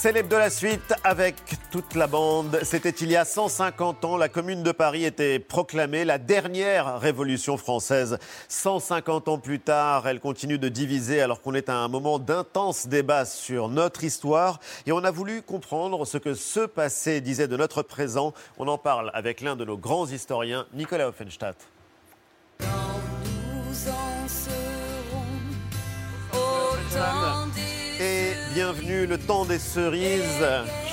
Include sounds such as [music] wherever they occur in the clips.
Célèbre de la suite avec toute la bande. C'était il y a 150 ans. La Commune de Paris était proclamée la dernière révolution française. 150 ans plus tard, elle continue de diviser alors qu'on est à un moment d'intense débat sur notre histoire. Et on a voulu comprendre ce que ce passé disait de notre présent. On en parle avec l'un de nos grands historiens, Nicolas Offenstadt. Bienvenue le temps des cerises,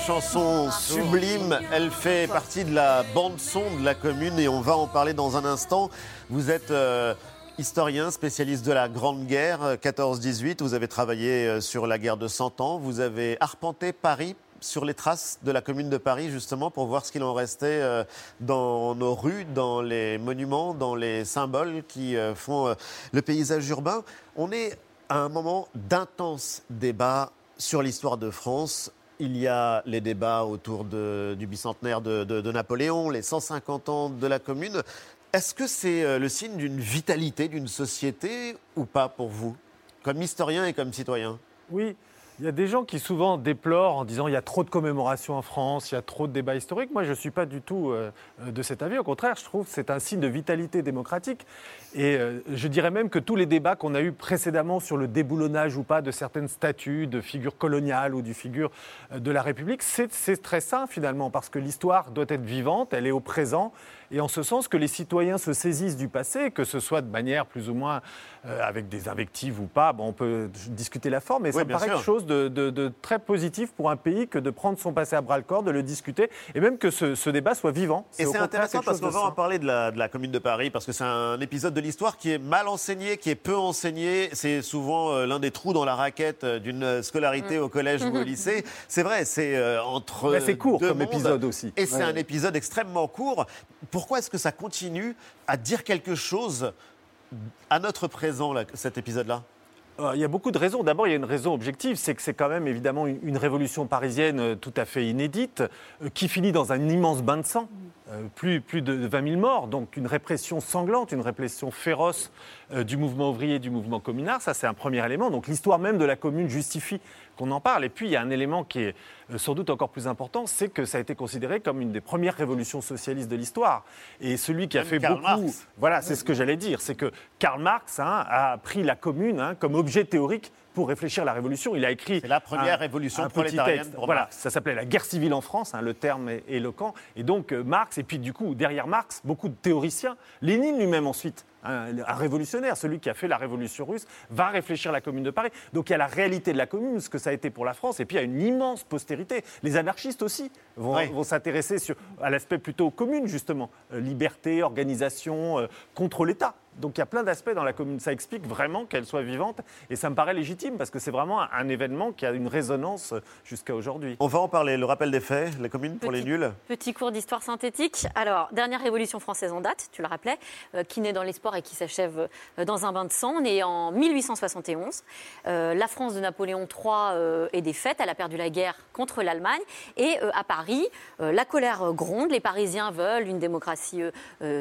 chanson sublime. Elle fait partie de la bande son de la commune et on va en parler dans un instant. Vous êtes euh, historien, spécialiste de la Grande Guerre 14-18. Vous avez travaillé euh, sur la guerre de 100 ans. Vous avez arpenté Paris sur les traces de la commune de Paris, justement, pour voir ce qu'il en restait euh, dans nos rues, dans les monuments, dans les symboles qui font le paysage urbain. On est à un moment d'intense débat sur l'histoire de France. Il y a les débats autour du bicentenaire de, Napoléon, les 150 ans de la Commune. Est-ce que c'est euh, le signe d'une vitalité d'une société ou pas pour vous, comme historien et comme citoyen? Oui, il y a des gens qui souvent déplorent en disant il y a trop de commémorations en France, il y a trop de débats historiques. Moi, je ne suis pas du tout euh, de cet avis. Au contraire, je trouve que c'est un signe de vitalité démocratique. Et euh, je dirais même que tous les débats qu'on a eus précédemment sur le déboulonnage ou pas de certaines statues, de figures coloniales ou du figure euh, de la République, c'est très sain finalement, parce que l'histoire doit être vivante, elle est au présent, et en ce sens que les citoyens se saisissent du passé, que ce soit de manière plus ou moins avec des invectives ou pas. Bon, on peut discuter la forme, mais ça me paraît quelque chose de, très positif pour un pays que de prendre son passé à bras le corps, de le discuter, et même que ce, débat soit vivant. Et c'est intéressant parce qu'on va en parler de la, de la, Commune de Paris, parce que c'est un épisode de l'histoire qui est mal enseigné, qui est peu enseigné. C'est souvent euh, l'un des trous dans la raquette euh, d'une scolarité mm. au collège ou au lycée. C'est vrai, c'est euh, entre. c'est court comme épisode aussi. Et c'est un épisode extrêmement court. Pourquoi est-ce que ça continue à dire quelque chose à notre présent, cet épisode-là? Euh, il y a beaucoup de raisons. D'abord, il y a une raison objective, c'est que c'est quand même évidemment une, révolution parisienne euh, tout à fait inédite, euh, qui finit dans un immense bain de sang, plus, plus de 20 000 morts, donc une répression sanglante, une répression féroce du mouvement ouvrier, du mouvement communard. Ça, c'est un premier élément. Donc l'histoire même de la commune justifie qu'on en parle. Et puis, il y a un élément qui est euh, sans doute encore plus important, c'est que ça a été considéré comme une des premières révolutions socialistes de l'histoire. Et celui qui a fait beaucoup. Voilà, c'est ce que j'allais dire. C'est que Karl Marx hein, a pris la commune hein, comme objet théorique pour réfléchir la révolution. Il a écrit. La première révolution un prolétarienne. Petit texte. voilà, ça s'appelait la guerre civile en France, hein, le terme est éloquent. Et donc euh, Marx, et puis du coup, derrière Marx, beaucoup de théoriciens. Lénine lui-même ensuite un, révolutionnaire, celui qui a fait la révolution russe, va réfléchir la commune de Paris. Donc il y a la réalité de la commune, ce que ça a été pour la France, et puis il y a une immense postérité. Les anarchistes aussi vont, s'intéresser à l'aspect plutôt commune, justement. Euh, liberté, organisation, euh, contre l'État. Donc il y a plein d'aspects dans la commune. Ça explique vraiment qu'elle soit vivante et ça me paraît légitime parce que c'est vraiment un, événement qui a une résonance jusqu'à aujourd'hui. On va en parler. Le rappel des faits, la commune pour les nuls. Petit cours d'histoire synthétique. Alors, dernière révolution française en date, tu le rappelais, euh, qui naît dans l'espoir et qui s'achève euh, dans un bain de sang. On est en 1871. Euh, la France de Napoléon III est défaite. Elle a perdu la guerre contre l'Allemagne. Et à Paris, la colère gronde. Les Parisiens veulent une démocratie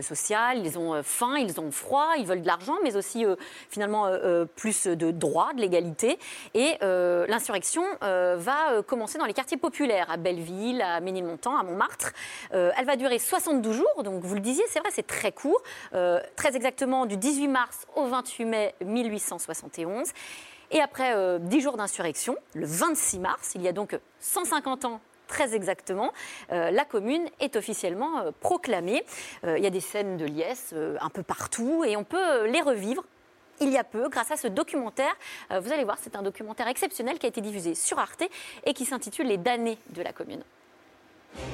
sociale. Ils ont faim, ils ont froid ils veulent de l'argent, mais aussi euh, finalement euh, euh, plus de droits, de l'égalité. Et l'insurrection va commencer dans les quartiers populaires, à Belleville, à Ménilmontant, à Montmartre. elle va durer 72 jours, donc vous le disiez, c'est vrai, c'est très court, très exactement du 18 mars au 28 mai 1871. Et après 10 jours d'insurrection, le 26 mars, il y a donc 150 ans très exactement, euh, la commune est officiellement euh, proclamée. Euh, il y a des scènes de liesse un peu partout et on peut les revivre il y a peu grâce à ce documentaire. vous allez voir, c'est un documentaire exceptionnel qui a été diffusé sur Arte et qui s'intitule Les damnés de la commune.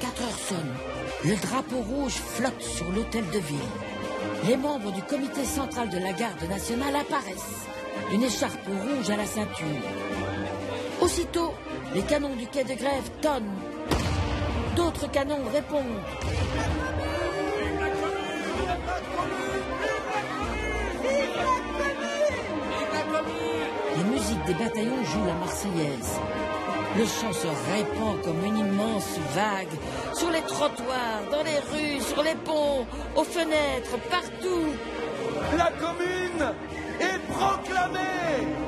4 heures sonnent. Le drapeau rouge flotte sur l'hôtel de ville. Les membres du comité central de la garde nationale apparaissent. Une écharpe rouge à la ceinture. Aussitôt, les canons du quai de grève tonnent. D'autres canons répondent. Les musiques des bataillons jouent la Marseillaise. Le chant se répand comme une immense vague sur les trottoirs, dans les rues, sur les ponts, aux fenêtres, partout. La commune est proclamée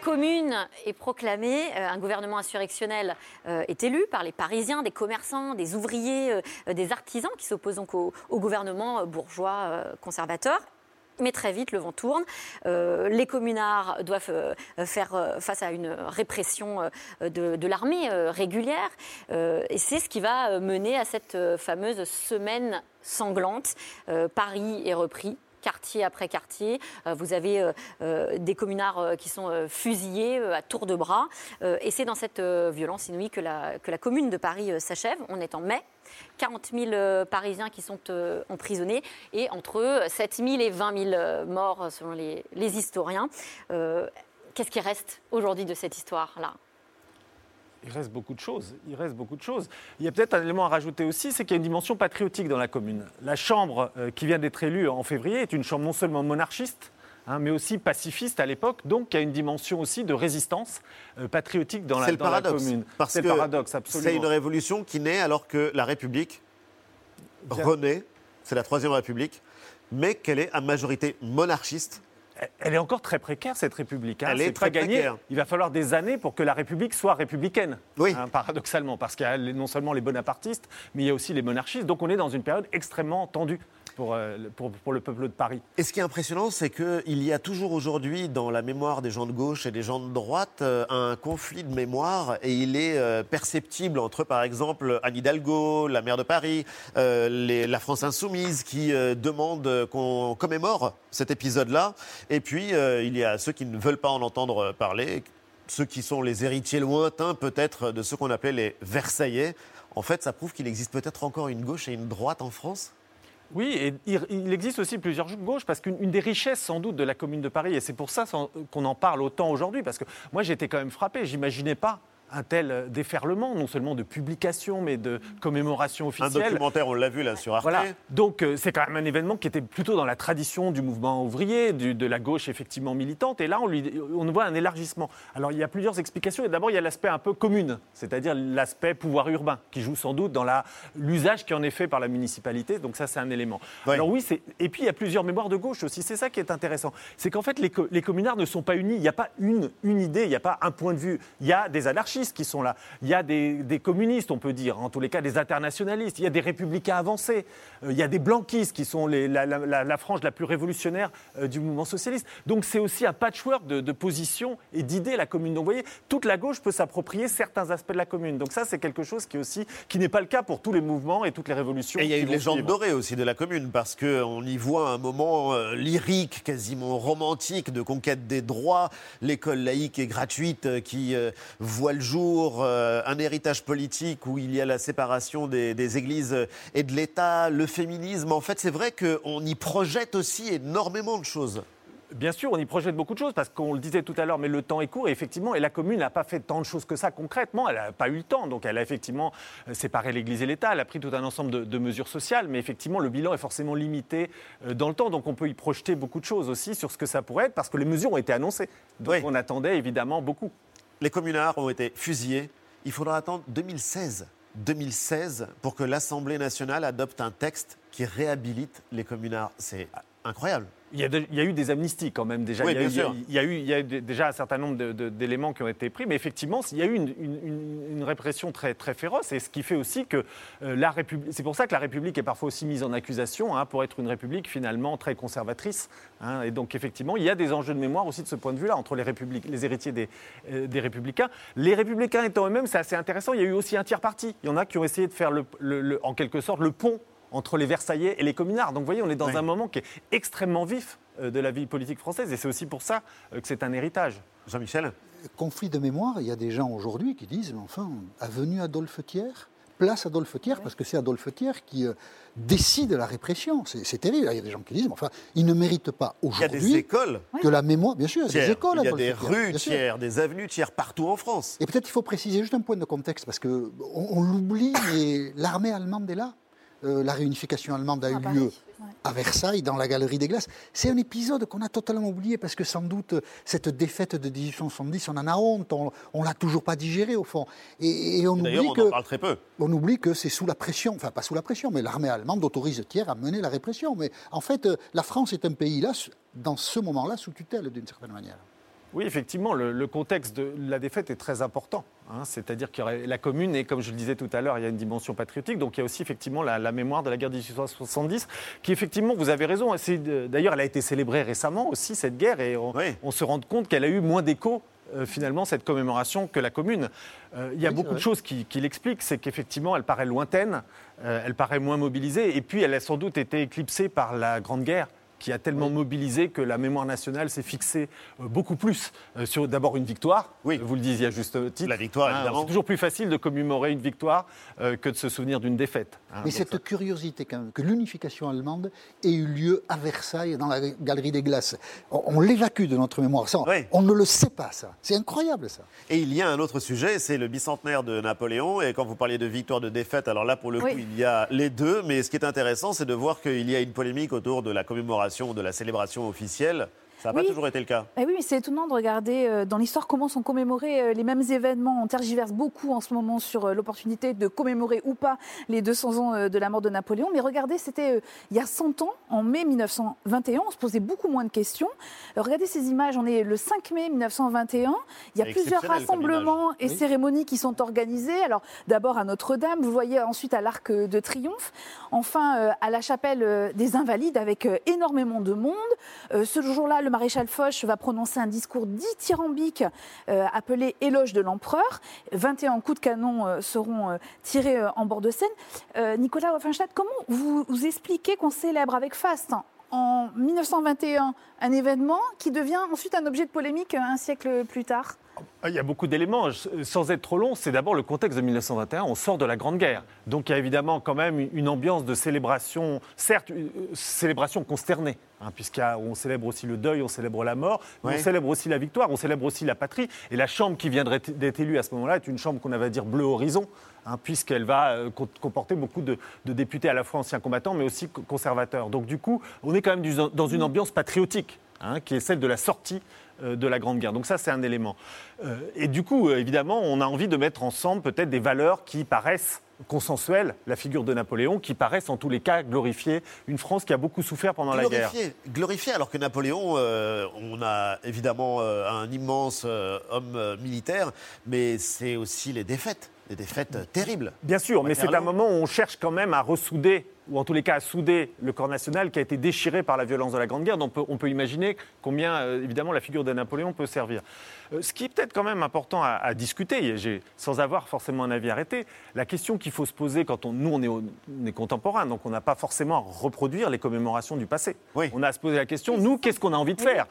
commune est proclamée, euh, un gouvernement insurrectionnel euh, est élu par les Parisiens, des commerçants, des ouvriers, euh, des artisans qui s'opposent donc au, gouvernement bourgeois conservateur. Mais très vite, le vent tourne. Les communards doivent faire face à une répression de, l'armée régulière. Et c'est ce qui va mener à cette fameuse semaine sanglante. Paris est repris quartier après quartier. Euh, vous avez euh, euh, des communards qui sont fusillés à tour de bras. Et c'est dans cette violence inouïe que la, commune de Paris s'achève. On est en mai. 40 000 euh, Parisiens qui sont emprisonnés et entre 7 000 et 20 000 euh, morts selon les, historiens. Qu'est-ce qui reste aujourd'hui de cette histoire-là? Il reste beaucoup de choses. Il reste beaucoup de choses. Il y a peut-être un élément à rajouter aussi, c'est qu'il y a une dimension patriotique dans la commune. La chambre euh, qui vient d'être élue en février est une chambre non seulement monarchiste, hein, mais aussi pacifiste à l'époque, donc qui a une dimension aussi de résistance euh, patriotique dans, la, C'est le dans la paradoxe. commune. Parce C'est que le paradoxe, c'est absolument. une révolution qui naît alors que la République Bien. renaît, c'est la Troisième République, mais qu'elle est à majorité monarchiste. Elle est encore très précaire, cette République. hein. Elle est très pas gagné. précaire. Il va falloir des années pour que la République soit républicaine, Oui. hein, paradoxalement, parce qu'il y a non seulement les bonapartistes, mais il y a aussi les monarchistes. Donc on est dans une période extrêmement tendue pour, euh, pour, le peuple de Paris. Et ce qui est impressionnant, c'est qu'il y a toujours aujourd'hui dans la mémoire des gens de gauche et des gens de droite euh, un conflit de mémoire et il est euh, perceptible entre, par exemple, Anne Hidalgo, la maire de Paris, la France insoumise qui demande qu'on commémore cet épisode-là. Et puis, il y a ceux qui ne veulent pas en entendre parler, ceux qui sont les héritiers lointains peut-être de ceux qu'on appelait les Versaillais. En fait, ça prouve qu'il existe peut-être encore une gauche et une droite en France? Oui, et il, existe aussi plusieurs gauches, parce qu'une une des richesses sans doute de la commune de Paris, et c'est pour ça qu'on en parle autant aujourd'hui, parce que moi j'étais quand même frappé, j'imaginais pas un tel euh, déferlement, non seulement de publications, mais de commémorations Un officielles. documentaire, on l'a vu là sur Arte. Voilà. Donc euh, c'est quand même un événement qui était plutôt dans la tradition du mouvement ouvrier, du- de la gauche effectivement militante. Et là, on, lui, on voit un élargissement. Alors il y a plusieurs explications. Et d'abord, il y a l'aspect un peu commune, c'est-à-dire l'aspect pouvoir urbain, qui joue sans doute dans l'usage qui en est fait par la municipalité. Donc ça, c'est un élément. Alors oui, et puis il y a plusieurs mémoires de gauche aussi. C'est ça qui est intéressant. C'est qu'en fait, les, co- les communards ne sont pas unis. Il n'y a pas une, une idée, il n'y a pas un point de vue. Il y a des anarchistes qui sont là. Il y a des, des communistes, on peut dire, en tous les cas des internationalistes. Il y a des républicains avancés. Euh, il y a des blanquistes qui sont les- la, la- la- la frange la plus révolutionnaire euh, du mouvement socialiste. Donc c'est aussi un patchwork de, de positions et d'idées, la commune. Donc vous voyez, toute la gauche peut s'approprier certains aspects de la commune. Donc ça, c'est quelque chose qui, aussi, qui n'est pas le cas pour tous les mouvements et toutes les révolutions. Et il y a une légende dorée aussi de la commune, parce qu'on y voit un moment euh, lyrique, quasiment romantique, de conquête des droits, l'école laïque et gratuite qui euh, voit le jour, euh, un héritage politique où il y a la séparation des, des églises et de l'État, le féminisme. En fait, c'est vrai qu'on y projette aussi énormément de choses. Bien sûr, on y projette beaucoup de choses parce qu'on le disait tout à l'heure, mais le temps est court et effectivement, et la commune n'a pas fait tant de choses que ça concrètement. Elle n'a pas eu le temps, donc elle a effectivement euh, séparé l'Église et l'État. Elle a pris tout un ensemble de, de mesures sociales, mais effectivement, le bilan est forcément limité euh, dans le temps, donc on peut y projeter beaucoup de choses aussi sur ce que ça pourrait être parce que les mesures ont été annoncées. Donc Oui. on attendait évidemment beaucoup. Les communards ont été fusillés. Il faudra attendre 2016. 2016 pour que l'Assemblée nationale adopte un texte qui réhabilite les communards. Incroyable. Il y, a de- il y a eu des amnisties quand même déjà. Oui, il, y a bien sûr. il y a eu, il y a eu d- déjà un certain nombre d'éléments qui ont été pris, mais effectivement, il y a eu une, une- une- une répression très, très féroce, et ce qui fait aussi que euh, la République. C'est pour ça que la République est parfois aussi mise en accusation hein, pour être une République finalement très conservatrice. hein. et donc effectivement, il y a des enjeux de mémoire aussi de ce point de vue-là entre les, républiques, les héritiers des, euh, des Républicains. Les Républicains étant eux-mêmes, c'est assez intéressant. Il y a eu aussi un tiers parti. Il y en a qui ont essayé de faire le- le- le- en quelque sorte le pont entre les Versaillais et les communards. Donc vous voyez, on est dans Oui. un moment qui est extrêmement vif euh, de la vie politique française et c'est aussi pour ça euh, que c'est un héritage. Jean-Michel conflit de mémoire, il y a des gens aujourd'hui qui disent, mais enfin, avenue Adolphe Thiers, place Adolphe Thiers, parce que c'est Adolphe Thiers qui euh, décide la répression. C'est terrible. Il y a des gens qui disent, mais enfin, il ne mérite pas Il y a des aujourd'hui écoles que la mémoire, bien sûr, il y a des écoles il y a des Thiers, rues tiers, des avenues tiers partout en France. Et peut-être il faut préciser juste un point de contexte, parce qu'on on, l'oublie, mais l'armée allemande est là. Euh, la réunification allemande a eu Ah, lieu à Versailles, dans la Galerie des Glaces. C'est un épisode qu'on a totalement oublié, parce que sans doute, cette défaite de 1870, on en a honte, on ne l'a toujours pas digérée, au fond. Et, et on oublie on que... en parle très peu. On oublie que c'est sous la pression, enfin pas sous la pression, mais l'armée allemande autorise Thiers à mener la répression. Mais en fait, euh, la France est un pays là, dans ce moment-là, sous tutelle d'une certaine manière. Oui, effectivement, le, le contexte de la défaite est très important. hein. C'est-à-dire que la commune, et comme je le disais tout à l'heure, il y a une dimension patriotique. Donc il y a aussi effectivement la, la mémoire de la guerre de 1870, qui effectivement, vous avez raison. euh, D'ailleurs, elle a été célébrée récemment aussi, cette guerre, et on, Oui. on se rend compte qu'elle a eu moins d'écho. euh, finalement, cette commémoration que la commune. Euh, il y a Oui, beaucoup de choses qui, qui l'expliquent, c'est qu'effectivement, elle paraît lointaine, euh, elle paraît moins mobilisée, et puis elle a sans doute été éclipsée par la Grande Guerre qui a tellement mobilisé que la mémoire nationale s'est fixée euh, beaucoup plus euh, sur d'abord une victoire. Oui. Vous le disiez à juste titre. La victoire, Hein, évidemment. C'est toujours plus facile de commémorer une victoire euh, que de se souvenir d'une défaite. hein. Mais cette ça- curiosité quand même, que l'unification allemande ait eu lieu à Versailles, dans la galerie des glaces, on, on l'évacue de notre mémoire. Ça, on- Oui. On ne le sait pas, ça. C'est incroyable, ça. Et il y a un autre sujet, c'est le bicentenaire de Napoléon. Et quand vous parliez de victoire, de défaite, alors là, pour le coup, il y a les deux. Mais ce qui est intéressant, c'est de voir qu'il y a une polémique autour de la commémoration, de la célébration officielle. Ça n'a pas toujours été le cas. Eh oui, mais c'est étonnant de regarder euh, dans l'histoire comment sont commémorés euh, les mêmes événements. On tergiverse beaucoup en ce moment sur euh, l'opportunité de commémorer ou pas les 200 ans de la mort de Napoléon. Mais regardez, c'était il y a 100 ans, en mai 1921, on se posait beaucoup moins de questions. Regardez ces images, on est le 5 mai 1921. Il y a plusieurs rassemblements et Oui. cérémonies qui sont organisées. Alors d'abord à Notre-Dame, vous voyez ensuite à l'Arc de Triomphe, enfin à la chapelle des Invalides avec énormément de monde. Ce jour-là, le maréchal Foch va prononcer un discours dithyrambique euh, appelé Éloge de l'empereur. 21 coups de canon euh, seront euh, tirés en bord de Seine. Nicolas Waffenstadt, comment vous, vous expliquez qu'on célèbre avec faste en 1921 un événement qui devient ensuite un objet de polémique un siècle plus tard? Il y a beaucoup d'éléments. Je- Sans être trop long, c'est d'abord le contexte de 1921. On sort de la Grande Guerre. Donc il y a évidemment quand même une ambiance de célébration, certes, une euh, célébration consternée, hein, puisqu'on célèbre aussi le deuil, on célèbre la mort, mais Ouais. on célèbre aussi la victoire, on célèbre aussi la patrie. Et la chambre qui vient d'être élue à ce moment-là est une chambre qu'on va dire bleu horizon. hein, puisqu'elle va euh, co- comporter beaucoup de, de députés à la fois anciens combattants, mais aussi co- conservateurs. Donc du coup, on est quand même du- dans une ambiance patriotique, hein, qui est celle de la sortie euh, de la Grande Guerre. Donc ça, c'est un élément. Euh, et du coup, euh, évidemment, on a envie de mettre ensemble peut-être des valeurs qui paraissent consensuelles, la figure de Napoléon, qui paraissent en tous les cas glorifier une France qui a beaucoup souffert pendant la guerre. Glorifié, alors que Napoléon, euh, on a évidemment euh, un immense euh, homme euh, militaire, mais c'est aussi les défaites, des défaites euh, terribles. Bien sûr, mais c'est un moment où on cherche quand même à ressouder, ou en tous les cas à souder le corps national qui a été déchiré par la violence de la Grande Guerre. Donc on peut, on peut imaginer combien, euh, évidemment, la figure de Napoléon peut servir. Euh, ce qui est peut-être quand même important à, à discuter, et j'ai- sans avoir forcément un avis arrêté, la question qu'il faut se poser quand on, nous, on est, on est contemporains, donc on n'a pas forcément à reproduire les commémorations du passé. Oui. On a à se poser la question, nous, qu'est-ce qu'on a envie de faire?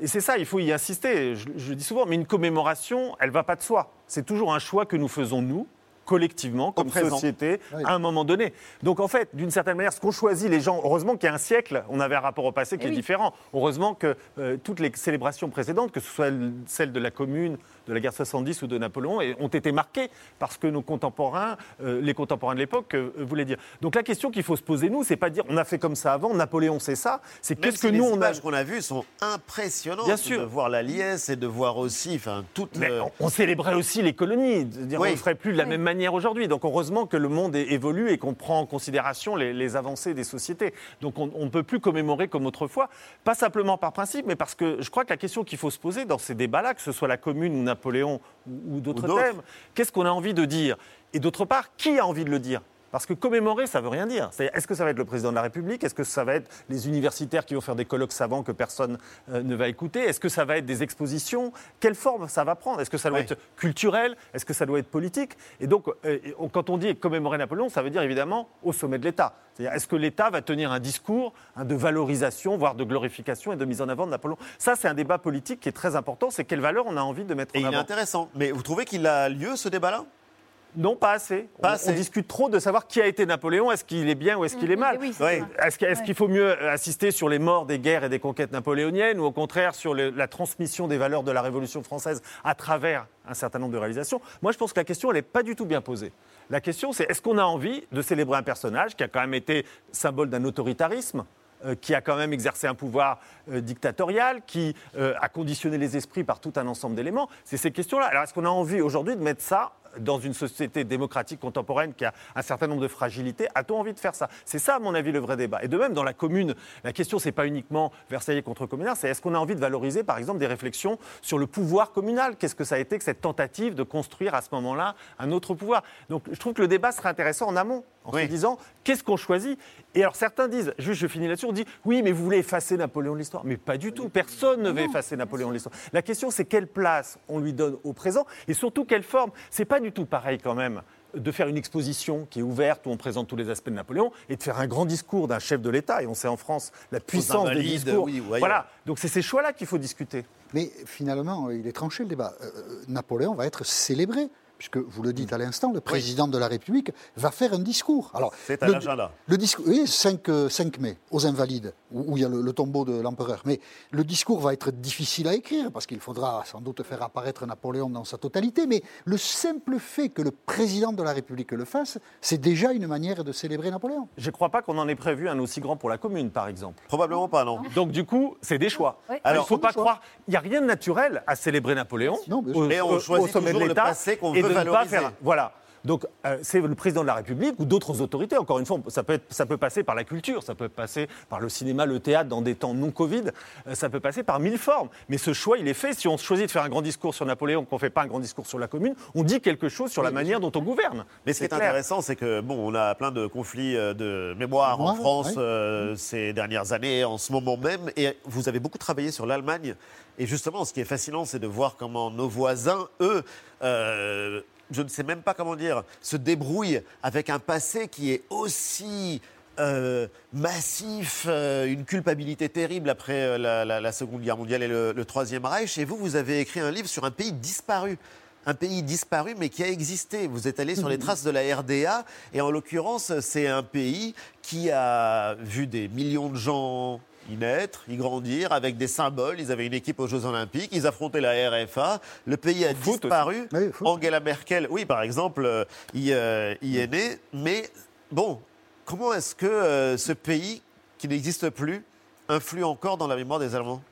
Et c'est ça, il faut y insister. Je, je le dis souvent, mais une commémoration, elle ne va pas de soi. C'est toujours un choix que nous faisons, nous, collectivement, comme présent. société, Oui. à un moment donné. Donc en fait, d'une certaine manière, ce qu'ont choisi les gens, heureusement qu'il y a un siècle, on avait un rapport au passé qui Eh est oui. différent. Heureusement que euh, toutes les célébrations précédentes, que ce soit celle de la Commune, de la guerre 70 ou de Napoléon, et- ont été marquées parce que nos contemporains, euh, les contemporains de l'époque, euh, voulaient dire. Donc la question qu'il faut se poser, nous, c'est pas dire on a fait comme ça avant, Napoléon c'est ça, c'est qu'est-ce si que nous les on a. images qu'on a vues sont impressionnantes. Bien sûr. De voir la liesse et de voir aussi, enfin, toute. Mais le- on- célébrait aussi les colonies. de dire, Oui. On ne le ferait plus de la Oui. même manière aujourd'hui. Donc heureusement que le monde évolue et qu'on prend en considération les, les avancées des sociétés. Donc on ne peut plus commémorer comme autrefois, pas simplement par principe, mais parce que je crois que la question qu'il faut se poser dans ces débats-là, que ce soit la Commune ou Napoléon ou, ou d'autres Ou d'autres. thèmes, qu'est-ce qu'on a envie de dire? Et d'autre part, qui a envie de le dire? Parce que commémorer, ça veut rien dire. Est-ce que ça va être le président de la République? Est-ce que ça va être les universitaires qui vont faire des colloques savants que personne euh, ne va écouter? Est-ce que ça va être des expositions? Quelle forme ça va prendre? Est-ce que ça doit être culturel? Est-ce que ça doit être politique? Et donc, euh, quand on dit commémorer Napoléon, ça veut dire évidemment au sommet de l'État. C'est-à-dire, est-ce que l'État va tenir un discours hein, de valorisation, voire de glorification et de mise en avant de Napoléon? Ça, c'est un débat politique qui est très important. C'est quelle valeur on a envie de mettre Et en il est avant. intéressant. Mais vous trouvez qu'il a lieu ce débat-là? Non, pas assez. Pas on, assez. on discute trop de savoir qui a été Napoléon. Est-ce qu'il est bien ou est-ce qu'il est mal Oui, Ouais. ça. Est-ce qu'il faut mieux assister sur les morts des guerres et des conquêtes napoléoniennes ou au contraire sur le- la transmission des valeurs de la Révolution française à travers un certain nombre de réalisations? Moi, je pense que la question, elle n'est pas du tout bien posée. La question, c'est est-ce qu'on a envie de célébrer un personnage qui a quand même été symbole d'un autoritarisme euh, qui a quand même exercé un pouvoir euh, dictatorial, qui euh, a conditionné les esprits par tout un ensemble d'éléments? C'est ces questions-là. Alors, est-ce qu'on a envie aujourd'hui de mettre ça dans une société démocratique contemporaine qui a un certain nombre de fragilités, a-t-on envie de faire ça? C'est ça, à mon avis, le vrai débat. Et de même, dans la commune, la question, c'est pas uniquement Versailles contre communard, c'est est-ce qu'on a envie de valoriser, par exemple, des réflexions sur le pouvoir communal? Qu'est-ce que ça a été que cette tentative de construire à ce moment-là un autre pouvoir? Donc, je trouve que le débat serait intéressant en amont, en Oui. se disant qu'est-ce qu'on choisit? Et alors, certains disent, juste je finis là-dessus, on dit oui, mais vous voulez effacer Napoléon de l'histoire? Mais pas du tout. Personne ne veut effacer Napoléon de l'histoire. La question, c'est quelle place on lui donne au présent? Et surtout quelle forme? C'est pas du tout pareil quand même de faire une exposition qui est ouverte où on présente tous les aspects de Napoléon et de faire un grand discours d'un chef de l'État. Et on sait en France la puissance des discours. oui, voilà. Donc c'est ces choix-là qu'il faut discuter. Mais finalement, il est tranché le débat. Euh, Napoléon va être célébré, puisque vous le dites à l'instant, le président de la République va faire un discours. Alors, C'est à le- l'agenda. Le discours, oui, 5, euh, 5 mai, aux Invalides, où, où il y a le, le tombeau de l'empereur. Mais le discours va être difficile à écrire, parce qu'il faudra sans doute faire apparaître Napoléon dans sa totalité. Mais le simple fait que le président de la République le fasse, c'est déjà une manière de célébrer Napoléon. Je ne crois pas qu'on en ait prévu un aussi grand pour la commune, par exemple. Probablement pas, non. Donc du coup, c'est des choix. Oui. Alors, il ne faut pas choix. croire. Il n'y a rien de naturel à célébrer Napoléon. Non, au, Mais on choisit au sommet de toujours le l'État passé qu'on veut de ne pas faire. Voilà. Donc euh, c'est le président de la République ou d'autres autorités. Encore une fois, ça peut, être- ça peut passer par la culture, ça peut passer par le cinéma, le théâtre dans des temps non Covid, euh, ça peut passer par mille formes. Mais ce choix, il est fait. Si on choisit de faire un grand discours sur Napoléon, qu'on ne fait pas un grand discours sur la commune, on dit quelque chose sur la manière dont on gouverne. Mais ce qui est intéressant, c'est que bon, on a plein de conflits euh, de mémoire en France euh, ces dernières années, en ce moment même. Et vous avez beaucoup travaillé sur l'Allemagne. Et justement, ce qui est fascinant, c'est de voir comment nos voisins, eux, euh, je ne sais même pas comment dire, se débrouillent avec un passé qui est aussi euh, massif, euh, une culpabilité terrible après euh, la, la- la Seconde Guerre mondiale et le, le Troisième Reich. Et vous, vous avez écrit un livre sur un pays disparu. Un pays disparu, mais qui a existé. Vous êtes allé sur les traces de la RDA, et en l'occurrence, c'est un pays qui a vu des millions de gens y naître, y grandir, avec des symboles. Ils avaient une équipe aux Jeux Olympiques, ils affrontaient la RFA. Le pays a foot disparu. Oui, foot. Angela Merkel, oui, par exemple, euh, y, euh, y est née. Mais bon, comment est-ce que euh, ce pays, qui n'existe plus, influe encore dans la mémoire des Allemands?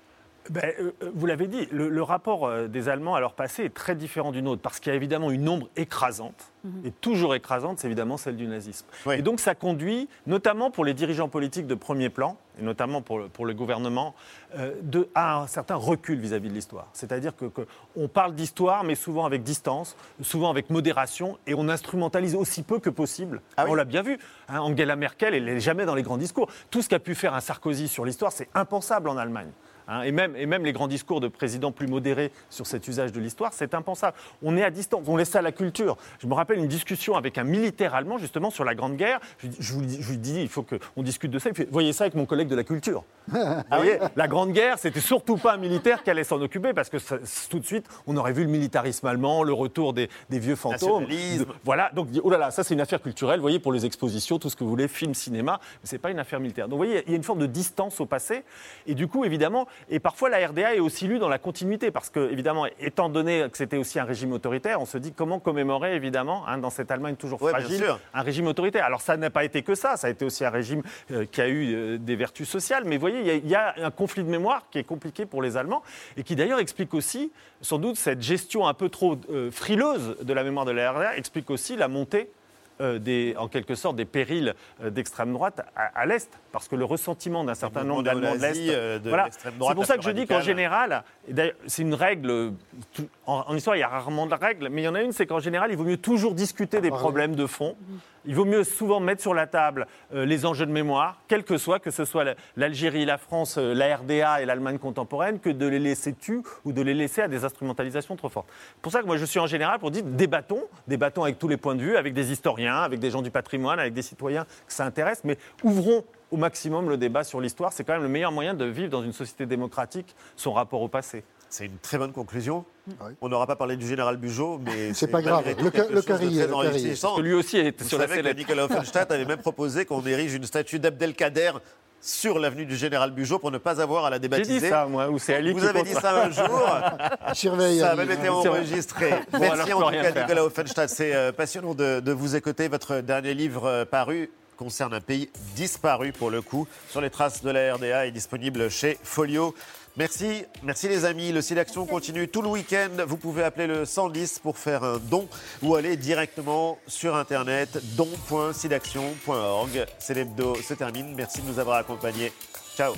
Ben, euh, vous l'avez dit, le, le rapport euh, des Allemands à leur passé est très différent du nôtre, parce qu'il y a évidemment une ombre écrasante, et toujours écrasante, c'est évidemment celle du nazisme. Oui. Et donc ça conduit, notamment pour les dirigeants politiques de premier plan, et notamment pour le, pour le gouvernement, euh, de, à un certain recul vis-à-vis de l'histoire. C'est-à-dire que, que on parle d'histoire, mais souvent avec distance, souvent avec modération, et on instrumentalise aussi peu que possible. Ah oui on l'a bien vu. hein, Angela Merkel, elle n'est jamais dans les grands discours. Tout ce qu'a pu faire un Sarkozy sur l'histoire, c'est impensable en Allemagne. Hein, et, même, et même les grands discours de présidents plus modérés sur cet usage de l'histoire, c'est impensable. On est à distance, on laisse ça à la culture. Je me rappelle une discussion avec un militaire allemand, justement, sur la Grande Guerre. Je, lui dis- je, vous, dis- je lui dis, il faut qu'on discute de ça. Il fait, voyez ça avec mon collègue de la culture. [laughs] Vous voyez, la Grande Guerre, c'était surtout pas un militaire qui allait s'en occuper, parce que ça- tout de suite, on aurait vu le militarisme allemand, le retour des, des vieux fantômes. Nationalisme. De- voilà, donc oh là là, ça c'est une affaire culturelle, vous voyez, pour les expositions, tout ce que vous voulez, film, cinéma, mais c'est pas une affaire militaire. Donc vous voyez, il y a une forme de distance au passé, et du coup, évidemment, et parfois la RDA est aussi lue dans la continuité, parce que, évidemment, étant donné que c'était aussi un régime autoritaire, on se dit comment commémorer, évidemment, hein, dans cette Allemagne toujours Ouais, fragile, un régime autoritaire. Alors ça n'a pas été que ça, ça a été aussi un régime euh, qui a eu euh, des vertus sociales, mais vous voyez, il y a- il y, a un conflit de mémoire qui est compliqué pour les Allemands, et qui d'ailleurs explique aussi, sans doute, cette gestion un peu trop euh, frileuse de la mémoire de la RDA, explique aussi la montée des, en quelque sorte des périls euh, d'extrême droite à, à l'Est, parce que le ressentiment d'un certain nombre d'Allemands de l'Est. euh, voilà. C'est pour la ça que je dis qu'en général, c'est une règle, euh, tout- en, en histoire il y a rarement de règles, mais il y en a une, c'est qu'en général il vaut mieux toujours discuter des problèmes de fond. Il vaut mieux souvent mettre sur la table euh, les enjeux de mémoire, quel que soit, que ce soit la- l'Algérie, la France, euh, la RDA et l'Allemagne contemporaine, que de les laisser tuer ou de les laisser à des instrumentalisations trop fortes. C'est pour ça que moi je suis en général pour dire débattons, débattons avec tous les points de vue, avec des historiens, avec des gens du patrimoine, avec des citoyens que ça intéresse, mais ouvrons au maximum le débat sur l'histoire. C'est quand même le meilleur moyen de vivre dans une société démocratique son rapport au passé. C'est une très bonne conclusion. Oui. On n'aura pas parlé du général Bugeaud, mais [laughs] C'est pas grave. Le ca- le carrier, très le carrier. enrichissant. Parce que lui aussi est Vous sur la savez que. Nicolas [laughs] Offenstadt avait même proposé qu'on érige une statue d'Abdelkader sur l'avenue du général Bugeaud pour ne pas avoir à la J'ai débaptiser. dit ça, moi, ou c'est Ali Vous qui avez dit ça un jour. [laughs] Surveille. Ça a Ali. même été enregistré. Bon, Merci en tout cas, faire. Nicolas Offenstadt. C'est euh, passionnant de, de vous écouter. Votre dernier livre euh, paru concerne un pays disparu pour le coup. Sur les traces de la RDA est disponible chez Folio. Merci, merci les amis. Le Sidaction continue tout le week-end. Vous pouvez appeler le 110 pour faire un don ou aller directement sur internet don.sidaction.org. C'est l'hebdo se termine. Merci de nous avoir accompagnés. Ciao.